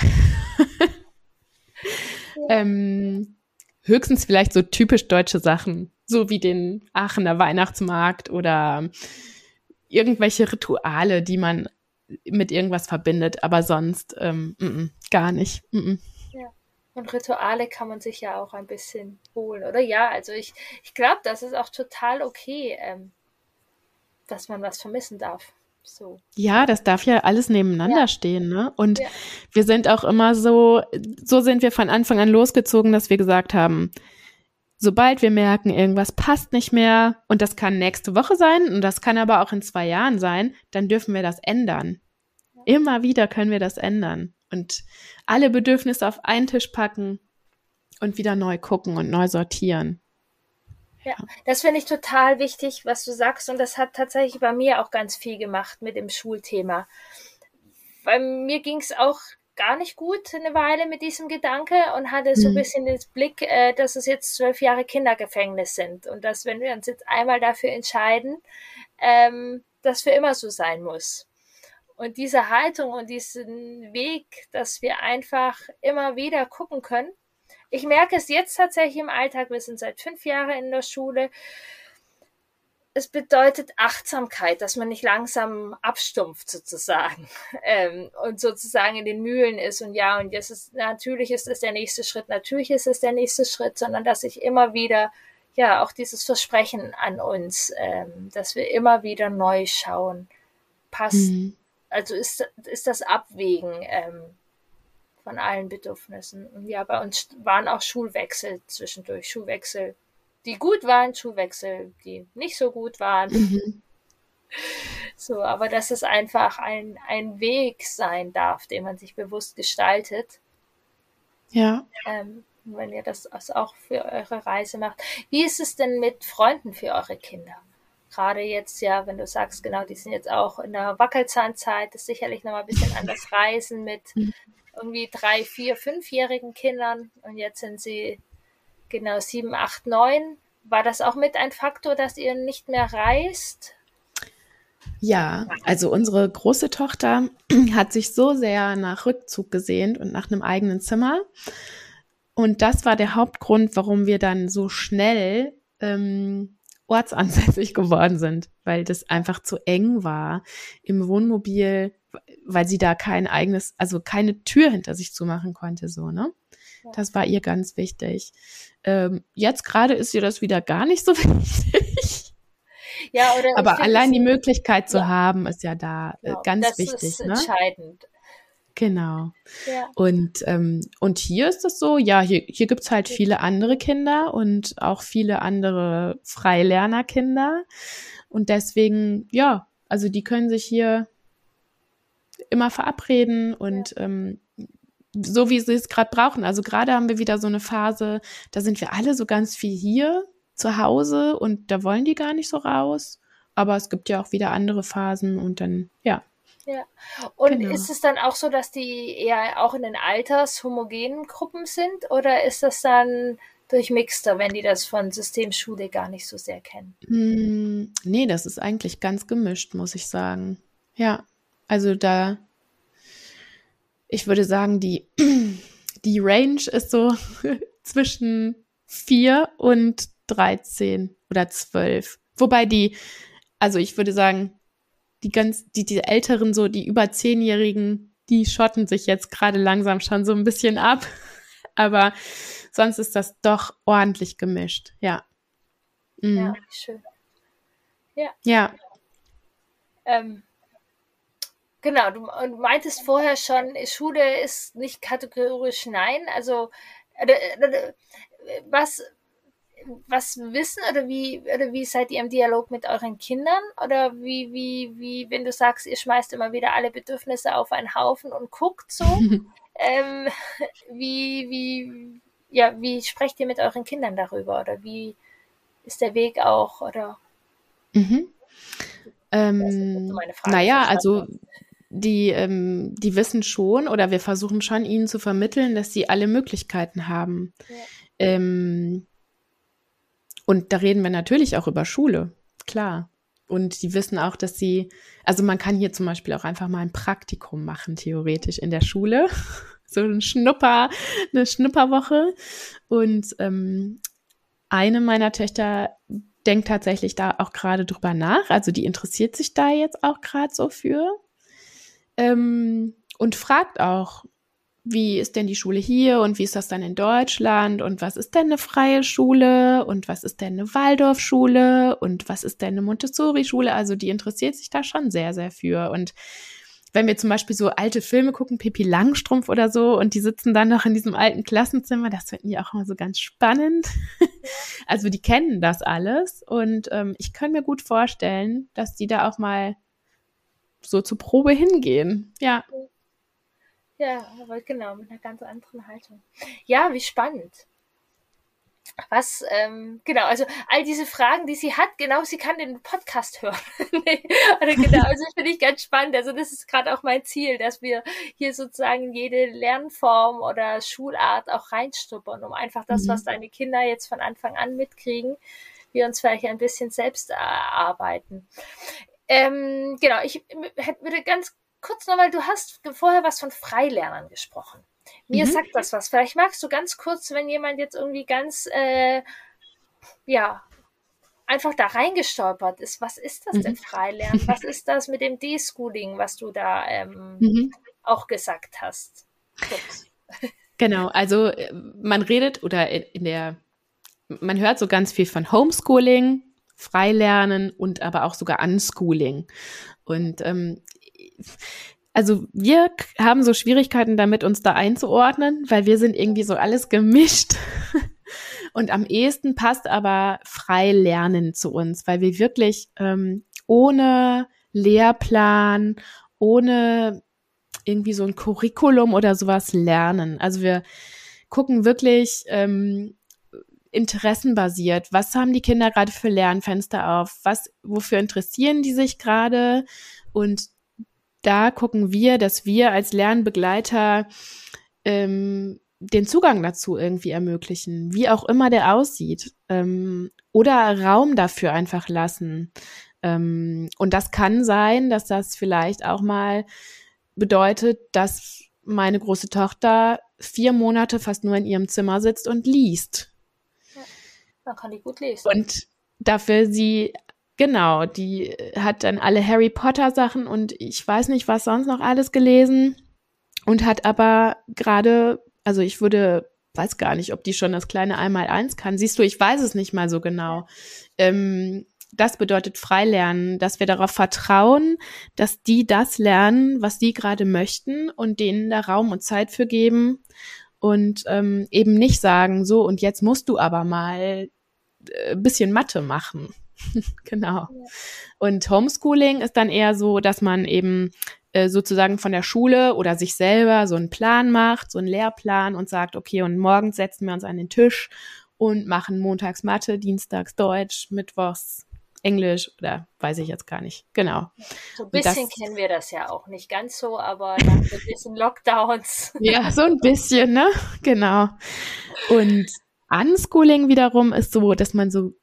ähm, höchstens vielleicht so typisch deutsche Sachen so wie den Aachener Weihnachtsmarkt oder irgendwelche Rituale, die man mit irgendwas verbindet, aber sonst ähm, m -m, gar nicht. M. Und Rituale kann man sich ja auch ein bisschen holen, oder? Ja, also ich, ich glaube, das ist auch total okay, ähm, dass man was vermissen darf. So. Ja, das darf ja alles nebeneinander ja. stehen, ne? Und ja. wir sind auch immer so, so sind wir von Anfang an losgezogen, dass wir gesagt haben, sobald wir merken, irgendwas passt nicht mehr, und das kann nächste Woche sein, und das kann aber auch in zwei Jahren sein, dann dürfen wir das ändern. Immer wieder können wir das ändern und alle Bedürfnisse auf einen Tisch packen und wieder neu gucken und neu sortieren. Ja, das finde ich total wichtig, was du sagst. Und das hat tatsächlich bei mir auch ganz viel gemacht mit dem Schulthema. Bei mir ging es auch gar nicht gut eine Weile mit diesem Gedanke und hatte so ein mhm. bisschen den Blick, äh, dass es jetzt zwölf Jahre Kindergefängnis sind und dass, wenn wir uns jetzt einmal dafür entscheiden, ähm, das für immer so sein muss. Und diese Haltung und diesen Weg, dass wir einfach immer wieder gucken können. Ich merke es jetzt tatsächlich im Alltag. Wir sind seit fünf Jahren in der Schule es bedeutet Achtsamkeit, dass man nicht langsam abstumpft sozusagen ähm, und sozusagen in den Mühlen ist und ja und das ist natürlich ist es der nächste Schritt, natürlich ist es der nächste Schritt, sondern dass ich immer wieder ja auch dieses Versprechen an uns, ähm, dass wir immer wieder neu schauen, passt, mhm. Also ist ist das Abwägen ähm, von allen Bedürfnissen und ja bei uns waren auch Schulwechsel zwischendurch Schulwechsel die gut waren, Schuhwechsel, die nicht so gut waren. Mhm. So, aber dass es einfach ein, ein Weg sein darf, den man sich bewusst gestaltet. Ja. Ähm, wenn ihr das auch für eure Reise macht. Wie ist es denn mit Freunden für eure Kinder? Gerade jetzt ja, wenn du sagst, genau, die sind jetzt auch in der Wackelzahnzeit, ist sicherlich nochmal ein bisschen anders reisen mit mhm. irgendwie drei, vier, fünfjährigen Kindern und jetzt sind sie Genau, 7, 8, 9. War das auch mit ein Faktor, dass ihr nicht mehr reist? Ja, also unsere große Tochter hat sich so sehr nach Rückzug gesehnt und nach einem eigenen Zimmer. Und das war der Hauptgrund, warum wir dann so schnell ähm, ortsansässig geworden sind, weil das einfach zu eng war im Wohnmobil, weil sie da kein eigenes, also keine Tür hinter sich zumachen konnte, so, ne? Das war ihr ganz wichtig. Ähm, jetzt gerade ist ihr das wieder gar nicht so wichtig. Ja, oder Aber allein die Möglichkeit zu ja. haben, ist ja da äh, genau, ganz das wichtig. Ist ne? entscheidend. Genau. Ja. Und, ähm, und hier ist es so, ja, hier, hier gibt's halt viele andere Kinder und auch viele andere Freilernerkinder. Und deswegen, ja, also die können sich hier immer verabreden und ja. ähm, so wie sie es gerade brauchen. Also gerade haben wir wieder so eine Phase, da sind wir alle so ganz viel hier zu Hause und da wollen die gar nicht so raus. Aber es gibt ja auch wieder andere Phasen und dann, ja. Ja. Und genau. ist es dann auch so, dass die eher auch in den altershomogenen Gruppen sind oder ist das dann durchmixter, wenn die das von Systemschule gar nicht so sehr kennen? Mm, nee, das ist eigentlich ganz gemischt, muss ich sagen. Ja, also da ich würde sagen, die, die Range ist so zwischen 4 und 13 oder 12. Wobei die, also ich würde sagen, die ganz, die, die älteren, so die über 10-Jährigen, die schotten sich jetzt gerade langsam schon so ein bisschen ab. Aber sonst ist das doch ordentlich gemischt, ja. Mhm. Ja, schön. Ja. Ja. Ähm, Genau, du, du meintest vorher schon, Schule ist nicht kategorisch nein. Also äh, äh, was, was wissen oder wie, oder wie seid ihr im Dialog mit euren Kindern? Oder wie, wie, wie, wenn du sagst, ihr schmeißt immer wieder alle Bedürfnisse auf einen Haufen und guckt so, ähm, wie, wie, ja, wie sprecht ihr mit euren Kindern darüber? Oder wie ist der Weg auch? Oder? Mhm. Ähm, naja, also die, ähm, die wissen schon oder wir versuchen schon ihnen zu vermitteln, dass sie alle Möglichkeiten haben. Ja. Ähm, und da reden wir natürlich auch über Schule, klar. Und die wissen auch, dass sie, also man kann hier zum Beispiel auch einfach mal ein Praktikum machen, theoretisch in der Schule. so ein Schnupper, eine Schnupperwoche. Und ähm, eine meiner Töchter denkt tatsächlich da auch gerade drüber nach. Also die interessiert sich da jetzt auch gerade so für ähm, und fragt auch, wie ist denn die Schule hier und wie ist das dann in Deutschland und was ist denn eine freie Schule und was ist denn eine Waldorfschule und was ist denn eine Montessori-Schule? Also die interessiert sich da schon sehr, sehr für. Und wenn wir zum Beispiel so alte Filme gucken, Pippi Langstrumpf oder so, und die sitzen dann noch in diesem alten Klassenzimmer, das finden die auch immer so ganz spannend. also die kennen das alles und ähm, ich kann mir gut vorstellen, dass die da auch mal so zur Probe hingehen. Ja. Ja, aber genau, mit einer ganz anderen Haltung. Ja, wie spannend. Was, ähm, genau, also all diese Fragen, die sie hat, genau, sie kann den Podcast hören. also genau, also finde ich ganz spannend. Also das ist gerade auch mein Ziel, dass wir hier sozusagen jede Lernform oder Schulart auch reinstuppern, um einfach das, mhm. was deine Kinder jetzt von Anfang an mitkriegen, wir uns vielleicht ein bisschen selbst erarbeiten. Ähm, genau, ich würde ganz kurz nochmal, du hast vorher was von Freilernern gesprochen. Mir mhm. sagt das was. Vielleicht magst du ganz kurz, wenn jemand jetzt irgendwie ganz, äh, ja, einfach da reingestolpert ist, was ist das mhm. denn Freilernen? Was ist das mit dem D-Schooling, was du da ähm, mhm. auch gesagt hast? Kurz. Genau, also äh, man redet oder in der, man hört so ganz viel von Homeschooling, Freilernen und aber auch sogar Unschooling. Und ähm, also wir haben so Schwierigkeiten damit, uns da einzuordnen, weil wir sind irgendwie so alles gemischt. Und am ehesten passt aber Freilernen zu uns, weil wir wirklich ähm, ohne Lehrplan, ohne irgendwie so ein Curriculum oder sowas lernen. Also wir gucken wirklich, ähm, interessenbasiert. Was haben die Kinder gerade für Lernfenster auf? Was, wofür interessieren die sich gerade? Und da gucken wir, dass wir als Lernbegleiter ähm, den Zugang dazu irgendwie ermöglichen, wie auch immer der aussieht, ähm, oder Raum dafür einfach lassen. Ähm, und das kann sein, dass das vielleicht auch mal bedeutet, dass meine große Tochter vier Monate fast nur in ihrem Zimmer sitzt und liest. Man kann die gut lesen. Und dafür sie, genau, die hat dann alle Harry Potter Sachen und ich weiß nicht, was sonst noch alles gelesen und hat aber gerade, also ich würde, weiß gar nicht, ob die schon das kleine Einmal-Eins kann. Siehst du, ich weiß es nicht mal so genau. Ähm, das bedeutet Freilernen, dass wir darauf vertrauen, dass die das lernen, was die gerade möchten und denen da Raum und Zeit für geben und ähm, eben nicht sagen, so und jetzt musst du aber mal äh, bisschen Mathe machen. genau. Und Homeschooling ist dann eher so, dass man eben äh, sozusagen von der Schule oder sich selber so einen Plan macht, so einen Lehrplan und sagt, okay, und morgens setzen wir uns an den Tisch und machen montags Mathe, dienstags Deutsch, mittwochs Englisch oder weiß ich jetzt gar nicht. Genau. So ein bisschen das, kennen wir das ja auch. Nicht ganz so, aber nach ein bisschen Lockdowns. ja, so ein bisschen, ne? Genau. Und Unschooling wiederum ist so, dass man so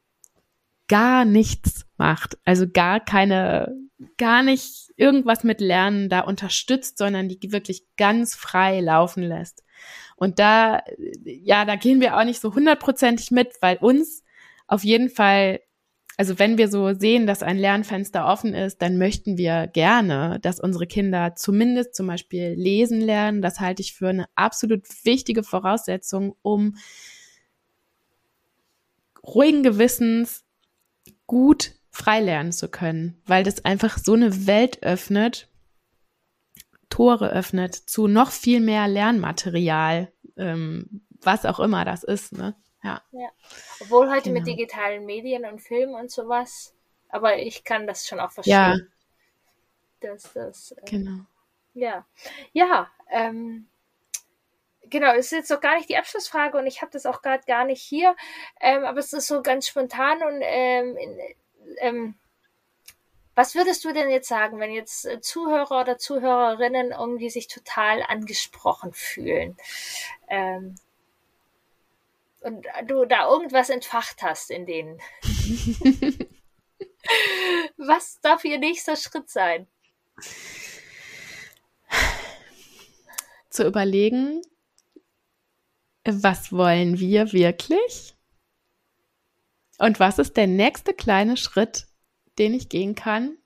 gar nichts macht. Also gar keine, gar nicht irgendwas mit Lernen da unterstützt, sondern die wirklich ganz frei laufen lässt. Und da, ja, da gehen wir auch nicht so hundertprozentig mit, weil uns auf jeden Fall, also wenn wir so sehen, dass ein Lernfenster offen ist, dann möchten wir gerne, dass unsere Kinder zumindest zum Beispiel lesen lernen. Das halte ich für eine absolut wichtige Voraussetzung, um ruhigen Gewissens gut frei lernen zu können, weil das einfach so eine Welt öffnet, Tore öffnet zu noch viel mehr Lernmaterial, ähm, was auch immer das ist, ne? Ja. ja. Obwohl heute genau. mit digitalen Medien und Filmen und sowas, aber ich kann das schon auch verstehen. Ja. Dass das, äh, genau. Ja. Ja, ähm, genau, es ist jetzt noch gar nicht die Abschlussfrage und ich habe das auch gerade gar nicht hier, ähm, aber es ist so ganz spontan und ähm, ähm, was würdest du denn jetzt sagen, wenn jetzt äh, Zuhörer oder Zuhörerinnen irgendwie sich total angesprochen fühlen? Ähm, und du da irgendwas entfacht hast in denen. was darf ihr nächster Schritt sein? Zu überlegen, was wollen wir wirklich? Und was ist der nächste kleine Schritt, den ich gehen kann,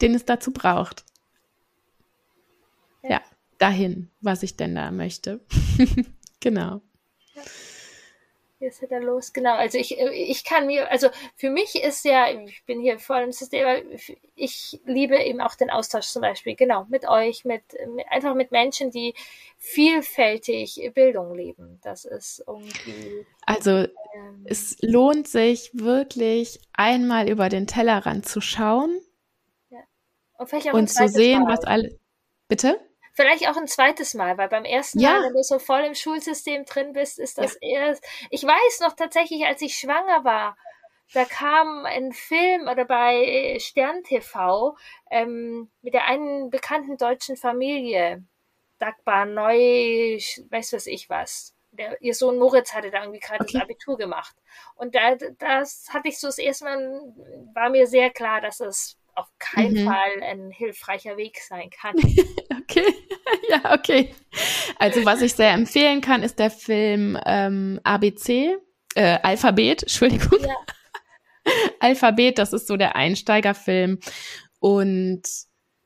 den es dazu braucht? Ja, dahin, was ich denn da möchte. genau. Ist er los, genau. Also ich, ich kann mir, also für mich ist ja, ich bin hier voll im System, ich liebe eben auch den Austausch zum Beispiel, genau, mit euch, mit, mit einfach mit Menschen, die vielfältig Bildung leben. Das ist irgendwie. Also ähm, es lohnt sich wirklich einmal über den Tellerrand zu schauen. Ja. Und, und zu sehen, Mal. was alle. Bitte? Vielleicht auch ein zweites Mal, weil beim ersten ja. Mal, wenn du so voll im Schulsystem drin bist, ist das ja. erst. Ich weiß noch tatsächlich, als ich schwanger war, da kam ein Film oder bei Stern TV ähm, mit der einen bekannten deutschen Familie, Dagbar Neu, weiß was ich was. Der, ihr Sohn Moritz hatte da irgendwie gerade okay. das Abitur gemacht. Und da, das hatte ich so das erste Mal, war mir sehr klar, dass es auf keinen mhm. Fall ein hilfreicher Weg sein kann. okay, ja, okay. Also was ich sehr empfehlen kann, ist der Film ähm, ABC, äh, Alphabet, Entschuldigung. Ja. Alphabet, das ist so der Einsteigerfilm. Und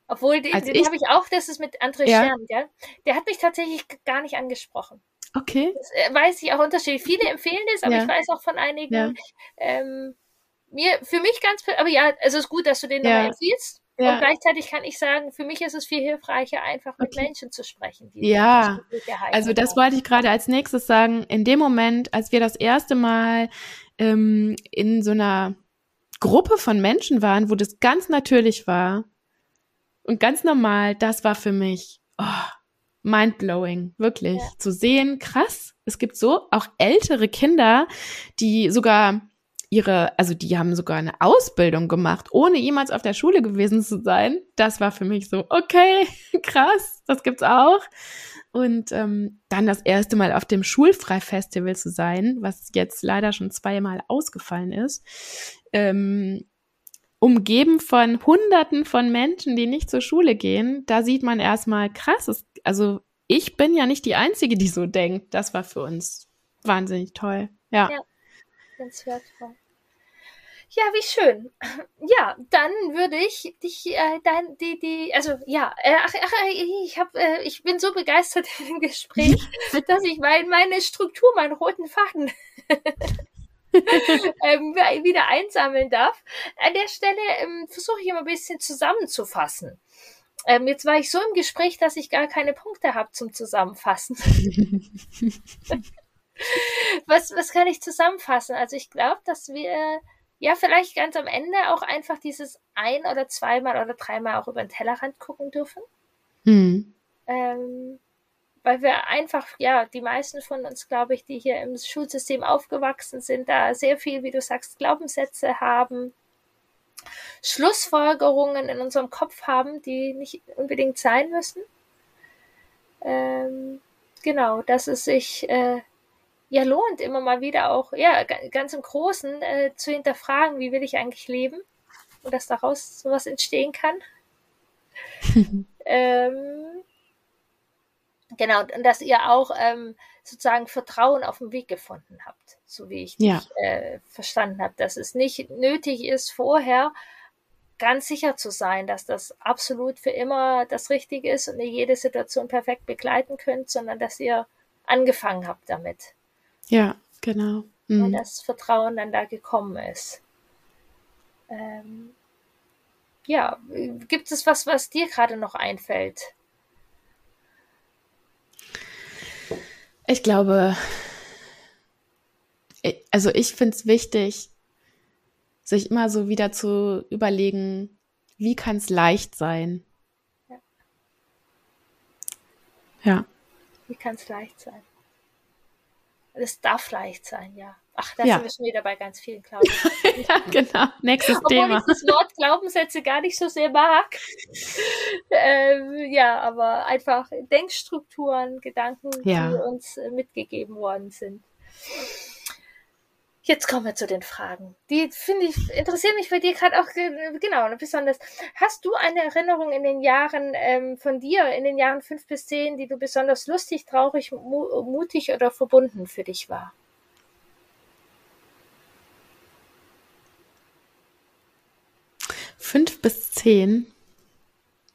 obwohl, den, den habe ich auch, das ist mit André ja. Stern, gell? Der hat mich tatsächlich gar nicht angesprochen. Okay. Das äh, weiß ich auch unterschiedlich. Viele empfehlen das, aber ja. ich weiß auch von einigen, ja. ähm, mir, für mich ganz, aber ja, also es ist gut, dass du den ja. nochmal empfiehlst. Ja. Und gleichzeitig kann ich sagen, für mich ist es viel hilfreicher, einfach mit okay. Menschen zu sprechen. ja, also das wollte ich gerade als nächstes sagen. In dem Moment, als wir das erste Mal ähm, in so einer Gruppe von Menschen waren, wo das ganz natürlich war und ganz normal, das war für mich oh, mindblowing, wirklich. Ja. Zu sehen, krass, es gibt so auch ältere Kinder, die sogar ihre, also die haben sogar eine Ausbildung gemacht, ohne jemals auf der Schule gewesen zu sein. Das war für mich so, okay, krass, das gibt's auch. Und ähm, dann das erste Mal auf dem Schulfreifestival zu sein, was jetzt leider schon zweimal ausgefallen ist. Ähm, umgeben von Hunderten von Menschen, die nicht zur Schule gehen, da sieht man erstmal krass. Es, also ich bin ja nicht die Einzige, die so denkt. Das war für uns wahnsinnig toll. ja. ja ganz wertvoll. Ja, wie schön. Ja, dann würde ich dich, äh, dein, die, die, also ja, äh, ach, ach, ich hab, äh, ich bin so begeistert im Gespräch, dass ich mein, meine Struktur, meinen roten Faden ähm, wieder einsammeln darf. An der Stelle ähm, versuche ich immer ein bisschen zusammenzufassen. Ähm, jetzt war ich so im Gespräch, dass ich gar keine Punkte habe zum Zusammenfassen. Was, was kann ich zusammenfassen? Also ich glaube, dass wir ja, vielleicht ganz am Ende auch einfach dieses ein oder zweimal oder dreimal auch über den Tellerrand gucken dürfen. Mhm. Ähm, weil wir einfach, ja, die meisten von uns, glaube ich, die hier im Schulsystem aufgewachsen sind, da sehr viel, wie du sagst, Glaubenssätze haben, Schlussfolgerungen in unserem Kopf haben, die nicht unbedingt sein müssen. Ähm, genau, dass es sich äh, ja lohnt, immer mal wieder auch, ja, ganz im Großen äh, zu hinterfragen, wie will ich eigentlich leben und dass daraus sowas entstehen kann. ähm, genau, und dass ihr auch ähm, sozusagen Vertrauen auf dem Weg gefunden habt, so wie ich ja. dich äh, verstanden habe, dass es nicht nötig ist, vorher ganz sicher zu sein, dass das absolut für immer das Richtige ist und ihr jede Situation perfekt begleiten könnt, sondern dass ihr angefangen habt damit. Ja, genau. Mhm. Und das Vertrauen dann da gekommen ist. Ähm, ja, gibt es was, was dir gerade noch einfällt? Ich glaube, also ich finde es wichtig, sich immer so wieder zu überlegen, wie kann es leicht sein? Ja. ja. Wie kann es leicht sein? Es darf leicht sein, ja. Ach, da ja. sind wir schon wieder bei ganz vielen Glaubenssätzen. ja, genau. Nächstes Obwohl Thema. ich das Wort Glaubenssätze gar nicht so sehr mag. ähm, ja, aber einfach Denkstrukturen, Gedanken, ja. die uns mitgegeben worden sind. Jetzt kommen wir zu den Fragen. Die finde ich, interessieren mich bei dir gerade auch genau besonders. Hast du eine Erinnerung in den Jahren ähm, von dir, in den Jahren fünf bis zehn, die du besonders lustig, traurig, mu mutig oder verbunden für dich war? Fünf bis zehn.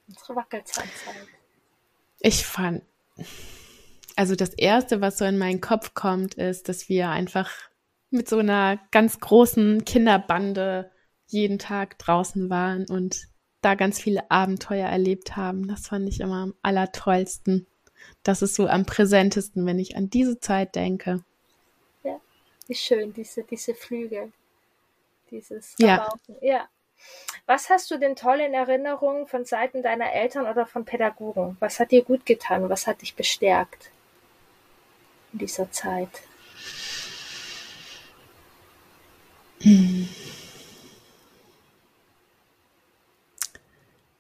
Unsere Wackelzahnzeit. Ich fand, also das erste, was so in meinen Kopf kommt, ist, dass wir einfach mit so einer ganz großen Kinderbande jeden Tag draußen waren und da ganz viele Abenteuer erlebt haben. Das fand ich immer am allertollsten. Das ist so am präsentesten, wenn ich an diese Zeit denke. Ja, wie schön, diese, diese Flüge. Dieses ja. ja. Was hast du denn toll in Erinnerung von Seiten deiner Eltern oder von Pädagogen? Was hat dir gut getan? Was hat dich bestärkt in dieser Zeit?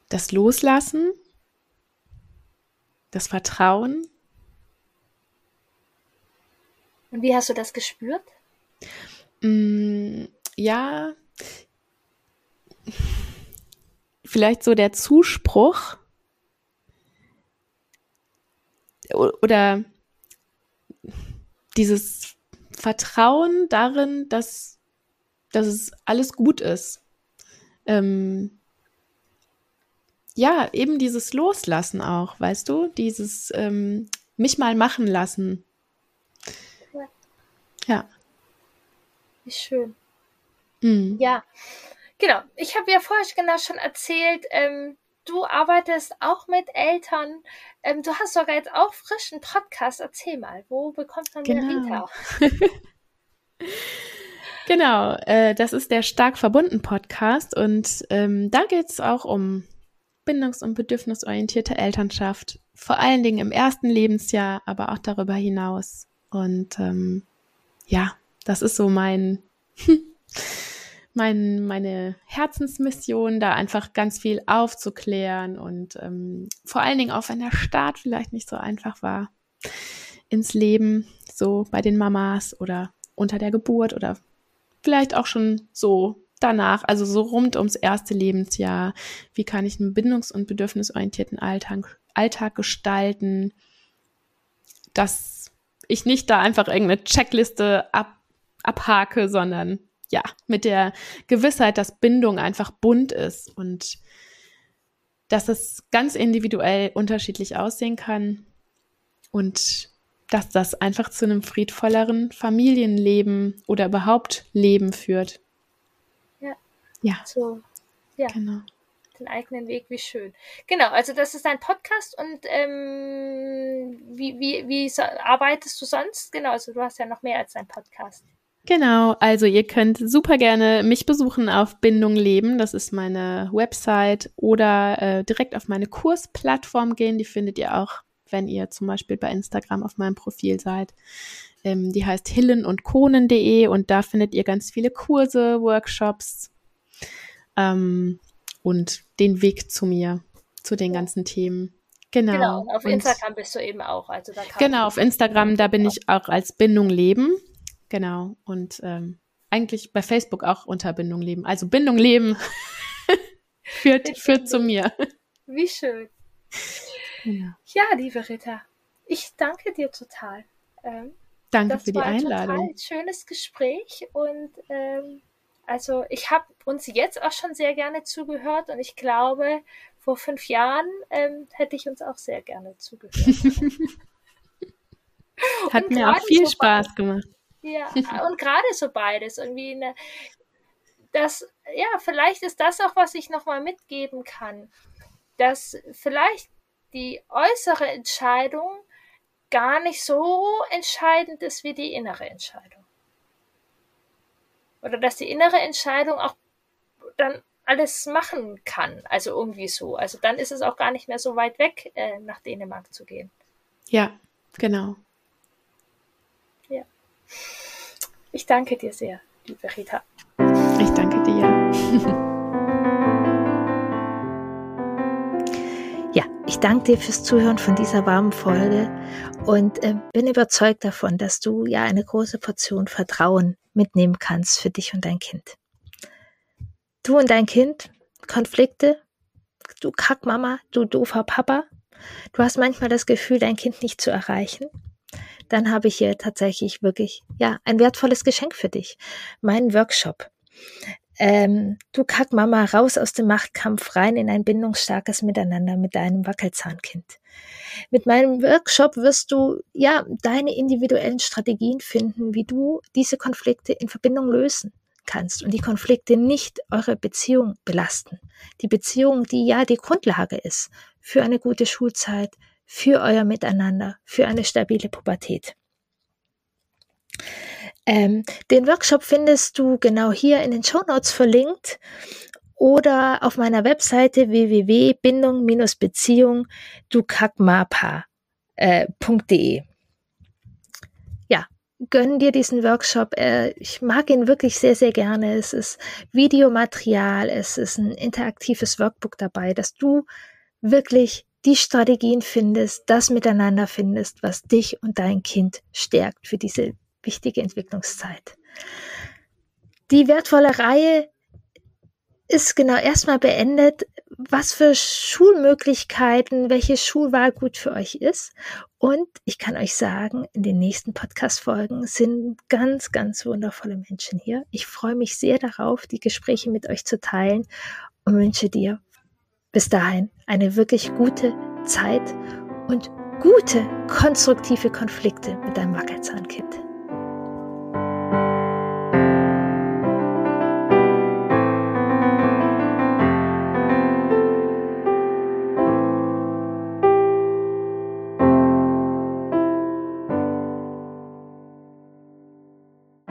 Das Loslassen, das Vertrauen. Und wie hast du das gespürt? Mm, ja, vielleicht so der Zuspruch oder dieses Vertrauen darin, dass dass es alles gut ist. Ähm, ja, eben dieses Loslassen auch, weißt du, dieses ähm, mich mal machen lassen. Ja. ja. Wie schön. Mhm. Ja, genau. Ich habe ja vorher genau schon erzählt, ähm, du arbeitest auch mit Eltern. Ähm, du hast sogar jetzt auch frischen Podcast. Erzähl mal, wo bekommt man genau. den Rita? Genau, äh, das ist der Stark verbunden Podcast und ähm, da geht es auch um bindungs- und bedürfnisorientierte Elternschaft, vor allen Dingen im ersten Lebensjahr, aber auch darüber hinaus. Und ähm, ja, das ist so mein, mein meine Herzensmission, da einfach ganz viel aufzuklären und ähm, vor allen Dingen auch wenn der Start vielleicht nicht so einfach war ins Leben, so bei den Mamas oder unter der Geburt oder vielleicht auch schon so danach, also so rund ums erste Lebensjahr. Wie kann ich einen bindungs- und bedürfnisorientierten Alltag, Alltag gestalten, dass ich nicht da einfach irgendeine Checkliste ab, abhake, sondern ja, mit der Gewissheit, dass Bindung einfach bunt ist und dass es ganz individuell unterschiedlich aussehen kann und dass das einfach zu einem friedvolleren Familienleben oder überhaupt Leben führt. Ja. Ja. So, ja. Genau. Den eigenen Weg, wie schön. Genau, also das ist ein Podcast und ähm, wie, wie, wie so, arbeitest du sonst? Genau, also du hast ja noch mehr als ein Podcast. Genau, also ihr könnt super gerne mich besuchen auf Bindung Leben, das ist meine Website, oder äh, direkt auf meine Kursplattform gehen, die findet ihr auch, wenn ihr zum Beispiel bei Instagram auf meinem Profil seid. Ähm, die heißt hillen und konen.de und da findet ihr ganz viele Kurse, Workshops ähm, und den Weg zu mir, zu den ganzen Themen. Genau. Genau, auf Instagram bist du eben auch. Also da genau, auf Instagram, da bin ich auch als Bindung Leben. Genau. Und ähm, eigentlich bei Facebook auch unter Bindung leben. Also Bindung leben führt, führt zu mir. Wie schön. Ja. ja, liebe Ritter, ich danke dir total. Ähm, danke für die Einladung. Ein total schönes Gespräch und ähm, also ich habe uns jetzt auch schon sehr gerne zugehört und ich glaube, vor fünf Jahren ähm, hätte ich uns auch sehr gerne zugehört. Hat mir auch viel Spaß gemacht. Ja, und gerade so beides. Irgendwie eine, das, ja, vielleicht ist das auch, was ich nochmal mitgeben kann. Dass vielleicht die äußere Entscheidung gar nicht so entscheidend ist wie die innere Entscheidung. Oder dass die innere Entscheidung auch dann alles machen kann. Also irgendwie so. Also dann ist es auch gar nicht mehr so weit weg, äh, nach Dänemark zu gehen. Ja, genau. Ich danke dir sehr, liebe Rita. Ich danke dir. Danke dir fürs Zuhören von dieser warmen Folge und äh, bin überzeugt davon, dass du ja eine große Portion Vertrauen mitnehmen kannst für dich und dein Kind. Du und dein Kind, Konflikte, du Kackmama, du doofer Papa, du hast manchmal das Gefühl, dein Kind nicht zu erreichen dann habe ich hier tatsächlich wirklich, ja, ein wertvolles Geschenk für dich. Meinen Workshop. Ähm, du kack Mama raus aus dem Machtkampf rein in ein bindungsstarkes Miteinander mit deinem Wackelzahnkind. Mit meinem Workshop wirst du ja deine individuellen Strategien finden, wie du diese Konflikte in Verbindung lösen kannst und die Konflikte nicht eure Beziehung belasten. Die Beziehung, die ja die Grundlage ist für eine gute Schulzeit, für euer Miteinander, für eine stabile Pubertät. Ähm, den Workshop findest du genau hier in den Show Notes verlinkt oder auf meiner Webseite www.bindung-beziehung dukakmapa.de. Äh, ja, gönn dir diesen Workshop. Äh, ich mag ihn wirklich sehr, sehr gerne. Es ist Videomaterial, es ist ein interaktives Workbook dabei, dass du wirklich die Strategien findest, das Miteinander findest, was dich und dein Kind stärkt für diese wichtige Entwicklungszeit. Die wertvolle Reihe ist genau erstmal beendet, was für Schulmöglichkeiten, welche Schulwahl gut für euch ist. Und ich kann euch sagen, in den nächsten Podcast-Folgen sind ganz, ganz wundervolle Menschen hier. Ich freue mich sehr darauf, die Gespräche mit euch zu teilen und wünsche dir bis dahin eine wirklich gute Zeit und gute konstruktive Konflikte mit deinem Wackelzahnkind.